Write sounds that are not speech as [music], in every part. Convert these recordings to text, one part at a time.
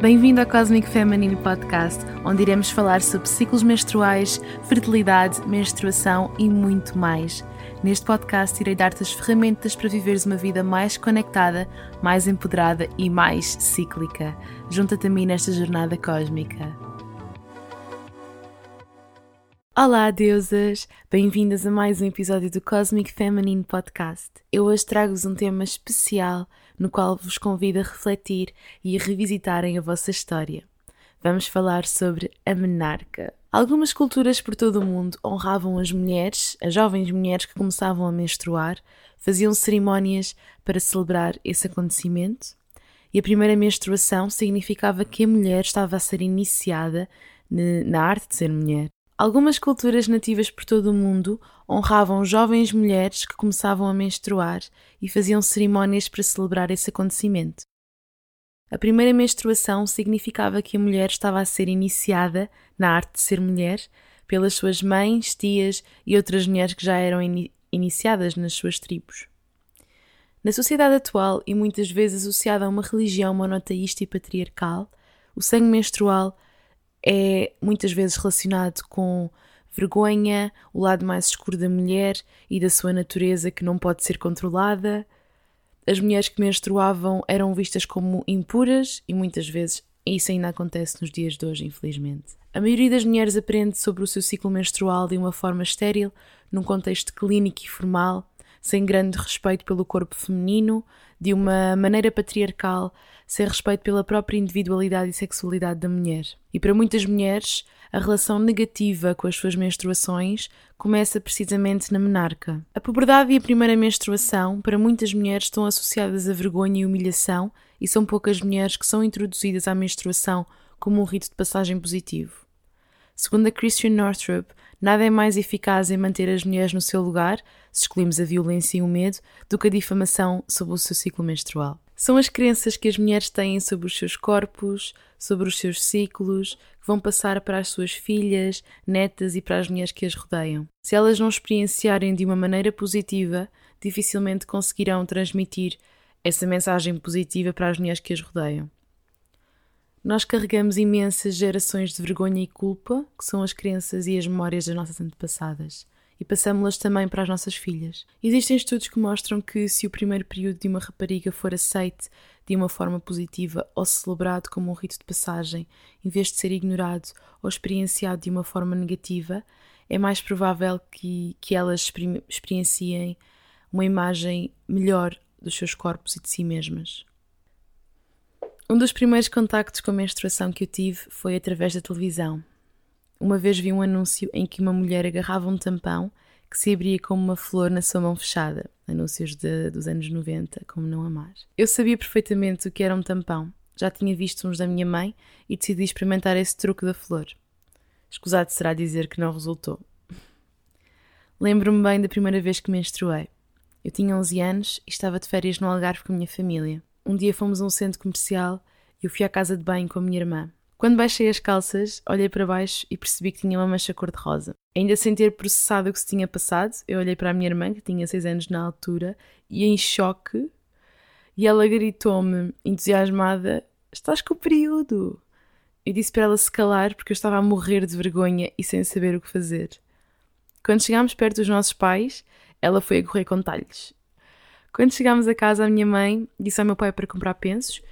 Bem-vindo ao Cosmic Feminine Podcast, onde iremos falar sobre ciclos menstruais, fertilidade, menstruação e muito mais. Neste podcast, irei dar-te as ferramentas para viveres uma vida mais conectada, mais empoderada e mais cíclica. Junta-te a mim nesta jornada cósmica. Olá, deusas! Bem-vindas a mais um episódio do Cosmic Feminine Podcast. Eu hoje trago-vos um tema especial no qual vos convido a refletir e a revisitarem a vossa história. Vamos falar sobre a menarca. Algumas culturas por todo o mundo honravam as mulheres, as jovens mulheres que começavam a menstruar, faziam cerimónias para celebrar esse acontecimento. E a primeira menstruação significava que a mulher estava a ser iniciada na arte de ser mulher. Algumas culturas nativas por todo o mundo honravam jovens mulheres que começavam a menstruar e faziam cerimónias para celebrar esse acontecimento. A primeira menstruação significava que a mulher estava a ser iniciada na arte de ser mulher pelas suas mães, tias e outras mulheres que já eram in iniciadas nas suas tribos. Na sociedade atual e muitas vezes associada a uma religião monoteísta e patriarcal, o sangue menstrual é muitas vezes relacionado com vergonha, o lado mais escuro da mulher e da sua natureza que não pode ser controlada. As mulheres que menstruavam eram vistas como impuras e muitas vezes isso ainda acontece nos dias de hoje, infelizmente. A maioria das mulheres aprende sobre o seu ciclo menstrual de uma forma estéril, num contexto clínico e formal, sem grande respeito pelo corpo feminino, de uma maneira patriarcal, sem respeito pela própria individualidade e sexualidade da mulher. E para muitas mulheres, a relação negativa com as suas menstruações começa precisamente na menarca. A puberdade e a primeira menstruação, para muitas mulheres, estão associadas a vergonha e humilhação, e são poucas mulheres que são introduzidas à menstruação como um rito de passagem positivo. Segundo a Christian Northrup, nada é mais eficaz em manter as mulheres no seu lugar, se excluímos a violência e o medo, do que a difamação sobre o seu ciclo menstrual. São as crenças que as mulheres têm sobre os seus corpos, sobre os seus ciclos, que vão passar para as suas filhas, netas e para as mulheres que as rodeiam. Se elas não experienciarem de uma maneira positiva, dificilmente conseguirão transmitir essa mensagem positiva para as mulheres que as rodeiam. Nós carregamos imensas gerações de vergonha e culpa, que são as crenças e as memórias das nossas antepassadas, e passamos-las também para as nossas filhas. Existem estudos que mostram que se o primeiro período de uma rapariga for aceite de uma forma positiva ou celebrado como um rito de passagem, em vez de ser ignorado ou experienciado de uma forma negativa, é mais provável que, que elas experienciem uma imagem melhor dos seus corpos e de si mesmas. Um dos primeiros contactos com a menstruação que eu tive foi através da televisão. Uma vez vi um anúncio em que uma mulher agarrava um tampão que se abria como uma flor na sua mão fechada. Anúncios de, dos anos 90, como não amar. Eu sabia perfeitamente o que era um tampão. Já tinha visto uns da minha mãe e decidi experimentar esse truque da flor. Escusado será dizer que não resultou. Lembro-me bem da primeira vez que menstruei. Eu tinha 11 anos e estava de férias no Algarve com a minha família. Um dia fomos a um centro comercial e eu fui à casa de banho com a minha irmã. Quando baixei as calças, olhei para baixo e percebi que tinha uma mancha cor-de-rosa. Ainda sem ter processado o que se tinha passado, eu olhei para a minha irmã, que tinha 6 anos na altura, e em choque, e ela gritou-me, entusiasmada: Estás com o período! Eu disse para ela se calar porque eu estava a morrer de vergonha e sem saber o que fazer. Quando chegámos perto dos nossos pais, ela foi a correr com talhos. Quando chegámos a casa, a minha mãe disse ao meu pai para comprar pensos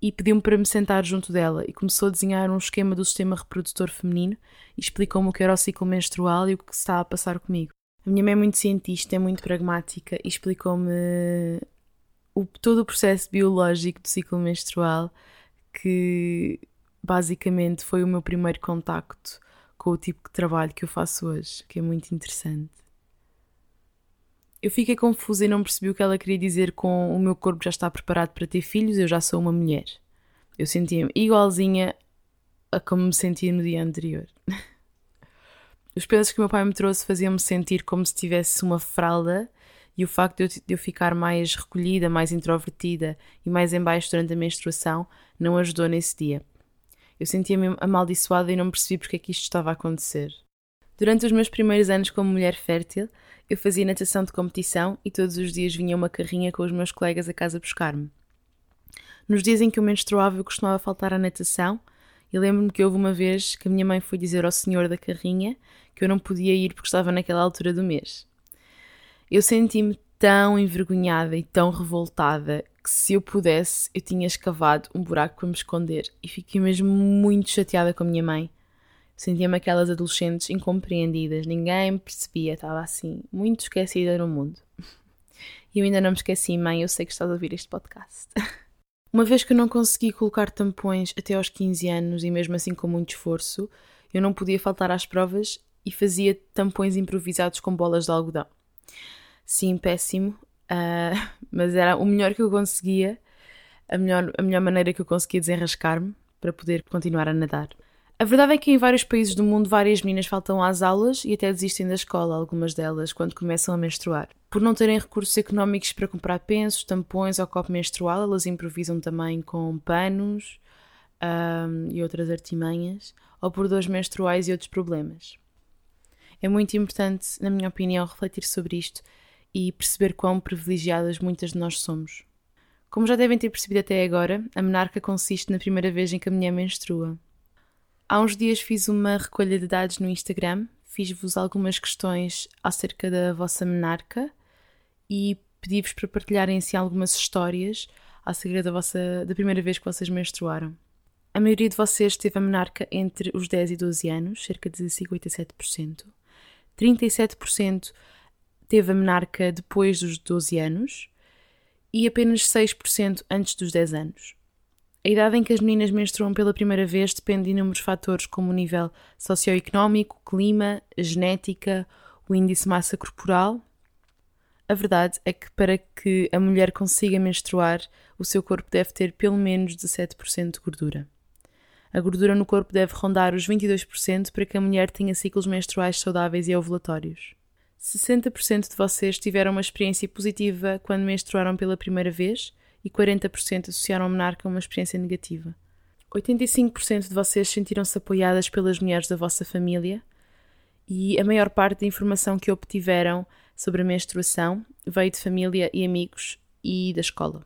e pediu-me para me sentar junto dela e começou a desenhar um esquema do sistema reprodutor feminino e explicou-me o que era o ciclo menstrual e o que estava a passar comigo. A minha mãe é muito cientista, é muito pragmática e explicou-me todo o processo biológico do ciclo menstrual que basicamente foi o meu primeiro contacto com o tipo de trabalho que eu faço hoje, que é muito interessante. Eu fiquei confusa e não percebi o que ela queria dizer com o meu corpo já está preparado para ter filhos, eu já sou uma mulher. Eu sentia-me igualzinha a como me sentia no dia anterior. [laughs] Os pesos que meu pai me trouxe faziam-me sentir como se tivesse uma fralda e o facto de eu, de eu, ficar mais recolhida, mais introvertida e mais embaixo durante a menstruação não ajudou nesse dia. Eu sentia-me amaldiçoada e não percebi porque é que isto estava a acontecer. Durante os meus primeiros anos como mulher fértil, eu fazia natação de competição e todos os dias vinha uma carrinha com os meus colegas a casa buscar-me. Nos dias em que eu menstruava, eu costumava faltar à natação e lembro-me que houve uma vez que a minha mãe foi dizer ao senhor da carrinha que eu não podia ir porque estava naquela altura do mês. Eu senti-me tão envergonhada e tão revoltada que se eu pudesse eu tinha escavado um buraco para me esconder e fiquei mesmo muito chateada com a minha mãe. Sentia-me aquelas adolescentes incompreendidas, ninguém me percebia, estava assim, muito esquecida no mundo. [laughs] E eu ainda não me esqueci, mãe, eu sei que estás a ouvir este podcast. [laughs] Uma vez que eu não consegui colocar tampões até aos 15 anos e mesmo assim com muito esforço, eu não podia faltar às provas e fazia tampões improvisados com bolas de algodão. Sim, péssimo, uh, [laughs] mas era o melhor que eu conseguia, a melhor, a melhor maneira que eu conseguia desenrascar-me para poder continuar a nadar. A verdade é que em vários países do mundo várias meninas faltam às aulas e até desistem da escola, algumas delas, quando começam a menstruar. Por não terem recursos económicos para comprar pensos, tampões ou copo menstrual, elas improvisam também com panos um, e outras artimanhas, ou por dores menstruais e outros problemas. É muito importante, na minha opinião, refletir sobre isto e perceber quão privilegiadas muitas de nós somos. Como já devem ter percebido até agora, a menarca consiste na primeira vez em que a mulher menstrua. Há uns dias fiz uma recolha de dados no Instagram, fiz-vos algumas questões acerca da vossa menarca e pedi-vos para partilharem assim algumas histórias acerca da, vossa, da primeira vez que vocês menstruaram. A maioria de vocês teve a menarca entre os 10 e 12 anos, cerca de 57%. 37% teve a menarca depois dos 12 anos e apenas 6% antes dos 10 anos. A idade em que as meninas menstruam pela primeira vez depende de inúmeros fatores, como o nível socioeconómico, clima, genética, o índice de massa corporal. A verdade é que para que a mulher consiga menstruar, o seu corpo deve ter pelo menos 17% de gordura. A gordura no corpo deve rondar os 22% para que a mulher tenha ciclos menstruais saudáveis e ovulatórios. 60% de vocês tiveram uma experiência positiva quando menstruaram pela primeira vez e 40% associaram a menarca a uma experiência negativa. 85% de vocês sentiram-se apoiadas pelas mulheres da vossa família e a maior parte da informação que obtiveram sobre a menstruação veio de família e amigos e da escola.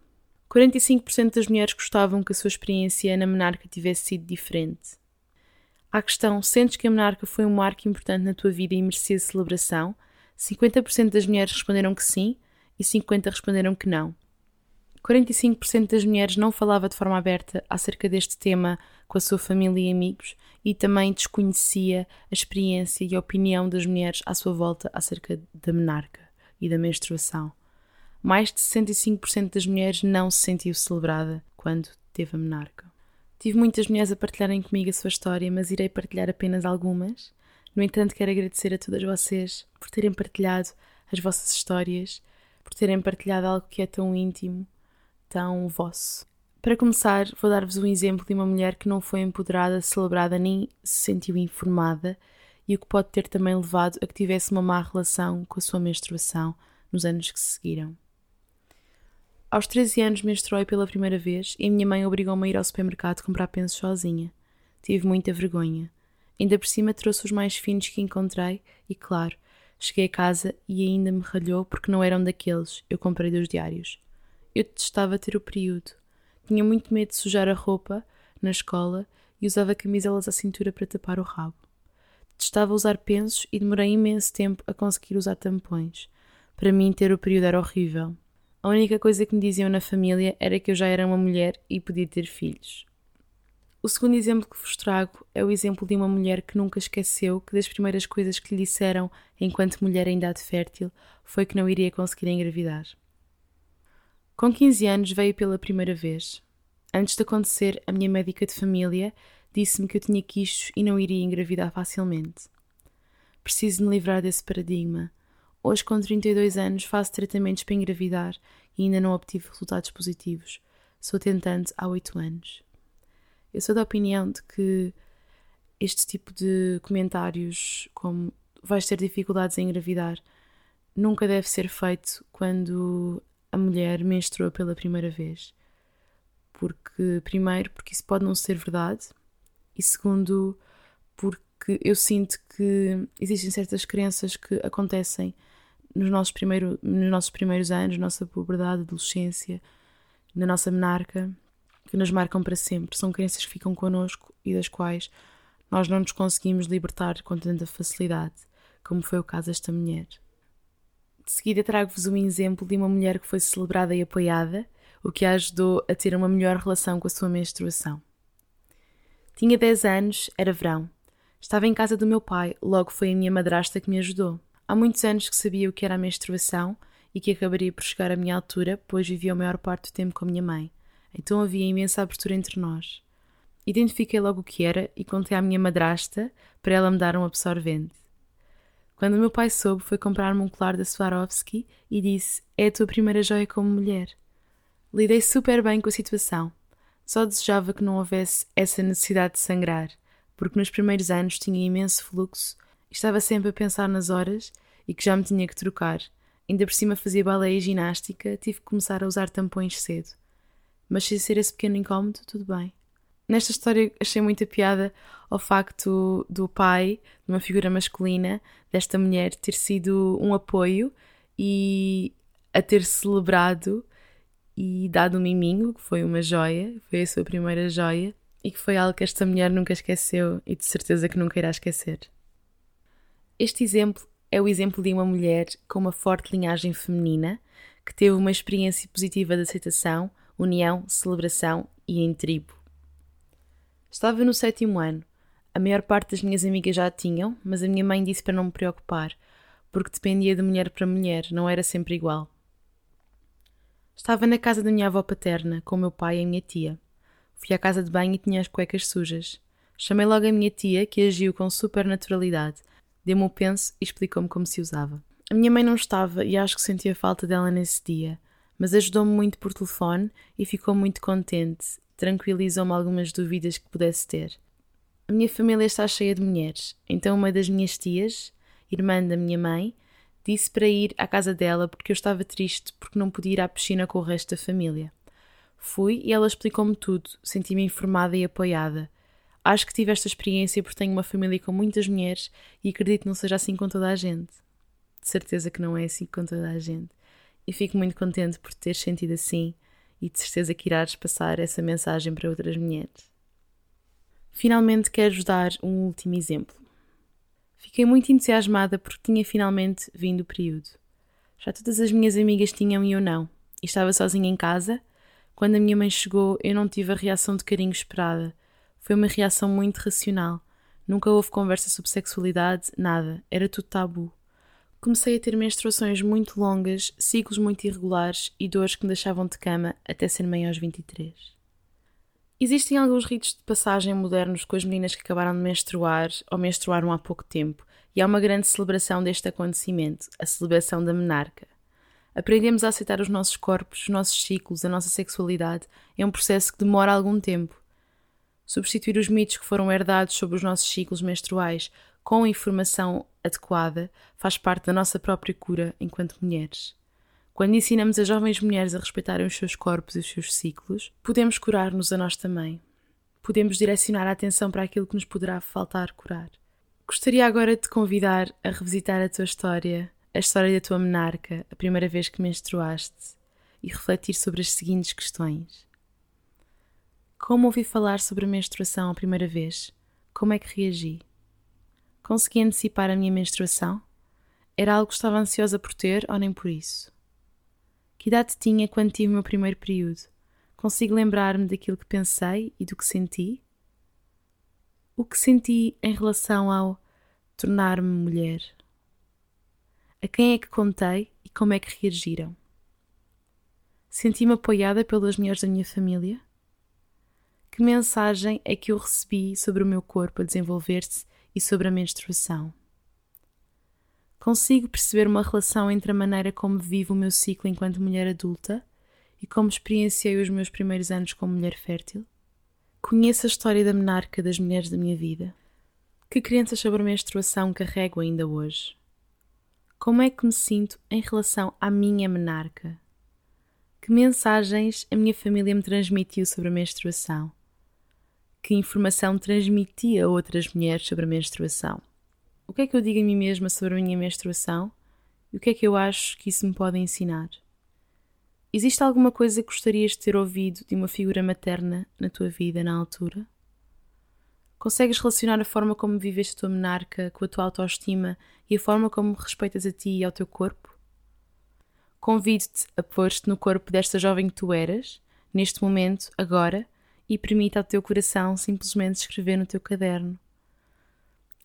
45% das mulheres gostavam que a sua experiência na menarca tivesse sido diferente. À questão, sentes que a menarca foi um marco importante na tua vida e merecia celebração? 50% das mulheres responderam que sim e 50% responderam que não. 45% das mulheres não falava de forma aberta acerca deste tema com a sua família e amigos e também desconhecia a experiência e a opinião das mulheres à sua volta acerca da menarca e da menstruação. Mais de 65% das mulheres não se sentiu celebrada quando teve a menarca. Tive muitas mulheres a partilharem comigo a sua história, mas irei partilhar apenas algumas. No entanto, quero agradecer a todas vocês por terem partilhado as vossas histórias, por terem partilhado algo que é tão íntimo tão vosso. Para começar, vou dar-vos um exemplo de uma mulher que não foi empoderada, celebrada nem se sentiu informada e o que pode ter também levado a que tivesse uma má relação com a sua menstruação nos anos que se seguiram. Aos 13 anos menstruei pela primeira vez e a minha mãe obrigou-me a ir ao supermercado comprar pensos sozinha. Tive muita vergonha. Ainda por cima trouxe os mais finos que encontrei e, claro, cheguei a casa e ainda me ralhou porque não eram daqueles, eu comprei dos diários. Eu detestava ter o período. Tinha muito medo de sujar a roupa na escola e usava camiselas à cintura para tapar o rabo. Detestava usar pensos e demorei imenso tempo a conseguir usar tampões. Para mim, ter o período era horrível. A única coisa que me diziam na família era que eu já era uma mulher e podia ter filhos. O segundo exemplo que vos trago é o exemplo de uma mulher que nunca esqueceu que das primeiras coisas que lhe disseram enquanto mulher em idade fértil foi que não iria conseguir engravidar. Com 15 anos veio pela primeira vez. Antes de acontecer, a minha médica de família disse-me que eu tinha quistos e não iria engravidar facilmente. Preciso me livrar desse paradigma. Hoje, com 32 anos, faço tratamentos para engravidar e ainda não obtive resultados positivos. Sou tentante há 8 anos. Eu sou da opinião de que este tipo de comentários, como vais ter dificuldades em engravidar, nunca deve ser feito quando a mulher menstrua pela primeira vez. Porque, primeiro, porque isso pode não ser verdade, e segundo, porque eu sinto que existem certas crenças que acontecem nos nossos, primeiro, nos nossos primeiros anos, nossa puberdade, adolescência, na nossa menarca, que nos marcam para sempre. São crenças que ficam connosco e das quais nós não nos conseguimos libertar com tanta facilidade, como foi o caso desta mulher. De seguida trago-vos um exemplo de uma mulher que foi celebrada e apoiada, o que a ajudou a ter uma melhor relação com a sua menstruação. Tinha 10 anos, era verão. Estava em casa do meu pai, logo foi a minha madrasta que me ajudou. Há muitos anos que sabia o que era a menstruação e que acabaria por chegar à minha altura, pois vivia a maior parte do tempo com a minha mãe. Então havia imensa abertura entre nós. Identifiquei logo o que era e contei à minha madrasta para ela me dar um absorvente. Quando o meu pai soube, foi comprar-me um colar da Swarovski e disse: É a tua primeira joia como mulher. Lidei super bem com a situação. Só desejava que não houvesse essa necessidade de sangrar, porque nos primeiros anos tinha imenso fluxo estava sempre a pensar nas horas e que já me tinha que trocar. Ainda por cima fazia baleia e ginástica, tive que começar a usar tampões cedo. Mas sem ser esse pequeno incómodo, tudo bem. Nesta história achei muita piada ao facto do pai, de uma figura masculina, desta mulher, ter sido um apoio e a ter celebrado e dado um miminho, que foi uma joia, foi a sua primeira joia, e que foi algo que esta mulher nunca esqueceu e de certeza que nunca irá esquecer. Este exemplo é o exemplo de uma mulher com uma forte linhagem feminina que teve uma experiência positiva de aceitação, união, celebração e em tribo. Estava no sétimo ano. A maior parte das minhas amigas já a tinham, mas a minha mãe disse para não me preocupar, porque dependia de mulher para mulher, não era sempre igual. Estava na casa da minha avó paterna, com meu pai e a minha tia. Fui à casa de banho e tinha as cuecas sujas. Chamei logo a minha tia, que agiu com super naturalidade. Deu-me o penso e explicou-me como se usava. A minha mãe não estava e acho que sentia falta dela nesse dia, mas ajudou-me muito por telefone e ficou muito contente. Tranquilizou-me algumas dúvidas que pudesse ter. A minha família está cheia de mulheres, então uma das minhas tias, irmã da minha mãe, Disse para ir à casa dela porque eu estava triste porque não podia ir à piscina com o resto da família. Fui e ela explicou-me tudo, senti-me informada e apoiada. Acho que tive esta experiência porque tenho uma família com muitas mulheres e acredito que não seja assim com toda a gente. De certeza que não é assim com toda a gente. E fico muito contente por ter sentido assim e de certeza que irás passar essa mensagem para outras mulheres. Finalmente quero-vos dar um último exemplo. Fiquei muito entusiasmada porque tinha finalmente vindo o período. Já todas as minhas amigas tinham e eu não, e estava sozinha em casa. Quando a minha mãe chegou, eu não tive a reação de carinho esperada. Foi uma reação muito racional. Nunca houve conversa sobre sexualidade, nada, era tudo tabu. Comecei a ter menstruações muito longas, ciclos muito irregulares e dores que me deixavam de cama até ser mãe aos 23. Existem alguns ritos de passagem modernos com as meninas que acabaram de menstruar ou menstruaram há pouco tempo, e há uma grande celebração deste acontecimento, a celebração da menarca. Aprendemos a aceitar os nossos corpos, os nossos ciclos, a nossa sexualidade. É um processo que demora algum tempo. Substituir os mitos que foram herdados sobre os nossos ciclos menstruais com a informação adequada faz parte da nossa própria cura enquanto mulheres. Quando ensinamos as jovens mulheres a respeitarem os seus corpos e os seus ciclos, podemos curar-nos a nós também. Podemos direcionar a atenção para aquilo que nos poderá faltar curar. Gostaria agora de te convidar a revisitar a tua história, a história da tua menarca, a primeira vez que menstruaste, e refletir sobre as seguintes questões. Como ouvi falar sobre a menstruação a primeira vez? Como é que reagi? Consegui antecipar a minha menstruação? Era algo que estava ansiosa por ter ou nem por isso? Que idade tinha quando tive o meu primeiro período? Consigo lembrar-me daquilo que pensei e do que senti? O que senti em relação ao tornar-me mulher? A quem é que contei e como é que reagiram? Senti-me apoiada pelas mulheres da minha família? Que mensagem é que eu recebi sobre o meu corpo a desenvolver-se e sobre a menstruação? Consigo perceber uma relação entre a maneira como vivo o meu ciclo enquanto mulher adulta e como experienciei os meus primeiros anos como mulher fértil? Conheço a história da menarca das mulheres da minha vida. Que crenças sobre a menstruação carrego ainda hoje? Como é que me sinto em relação à minha menarca? Que mensagens a minha família me transmitiu sobre a menstruação? Que informação transmiti a outras mulheres sobre a menstruação? O que é que eu digo a mim mesma sobre a minha menstruação e o que é que eu acho que isso me pode ensinar? Existe alguma coisa que gostarias de ter ouvido de uma figura materna na tua vida na altura? Consegues relacionar a forma como viveste a tua menarca com a tua autoestima e a forma como respeitas a ti e ao teu corpo? Convido-te a pôr-te no corpo desta jovem que tu eras, neste momento, agora, e permita ao teu coração simplesmente escrever no teu caderno.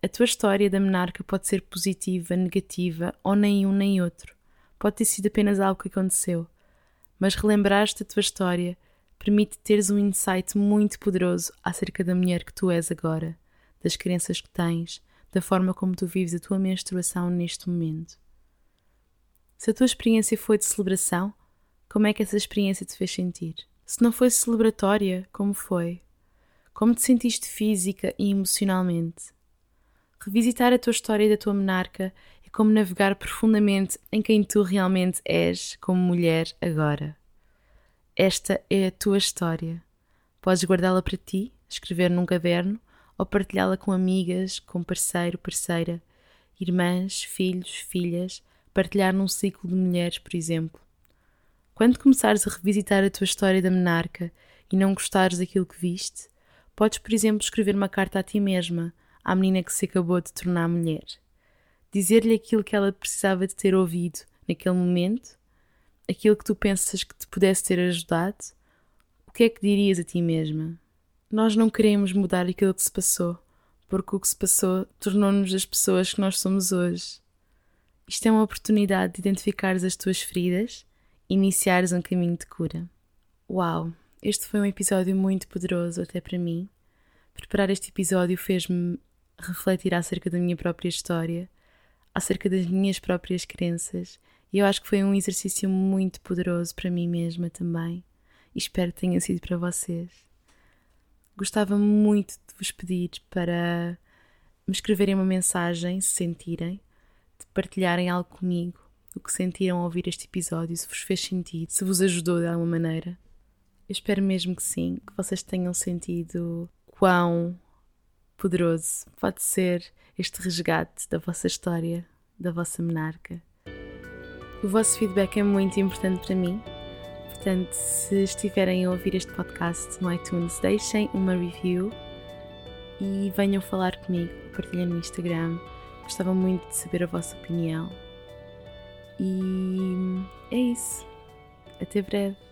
A tua história da menarca pode ser positiva, negativa ou nem um nem outro. Pode ter sido apenas algo que aconteceu mas relembrar-te da tua história permite teres um insight muito poderoso acerca da mulher que tu és agora, das crenças que tens, da forma como tu vives a tua menstruação neste momento. Se a tua experiência foi de celebração, como é que essa experiência te fez sentir? Se não foi celebratória, como foi? Como te sentiste física e emocionalmente? Revisitar a tua história da tua menarca é como navegar profundamente em quem tu realmente és como mulher agora. Esta é a tua história. Podes guardá-la para ti, escrever num caderno ou partilhá-la com amigas, com parceiro, parceira, irmãs, filhos, filhas, partilhar num ciclo de mulheres, por exemplo. Quando começares a revisitar a tua história da menarca e não gostares daquilo que viste, podes, por exemplo, escrever uma carta a ti mesma, à menina que se acabou de tornar mulher dizer-lhe aquilo que ela precisava de ter ouvido naquele momento, aquilo que tu pensas que te pudesse ter ajudado, o que é que dirias a ti mesma? Nós não queremos mudar aquilo que se passou, porque o que se passou tornou-nos as pessoas que nós somos hoje. Isto é uma oportunidade de identificares as tuas feridas iniciares um caminho de cura. Uau! Este foi um episódio muito poderoso até para mim. Preparar este episódio fez-me refletir acerca da minha própria história acerca das minhas próprias crenças e eu acho que foi um exercício muito poderoso para mim mesma também e espero que tenha sido para vocês. Gostava muito de vos pedir para me escreverem uma mensagem, se sentirem, de partilharem algo comigo, o que sentiram ao ouvir este episódio, se vos fez sentido, se vos ajudou de alguma maneira. Eu espero mesmo que sim, que vocês tenham sentido quão poderoso pode ser este resgate da vossa história, da vossa menarca. O vosso feedback é muito importante para mim, portanto, se estiverem a ouvir este podcast no iTunes, deixem uma review e venham falar comigo, partilhem no Instagram. Gostava muito de saber a vossa opinião. E é isso. Até breve.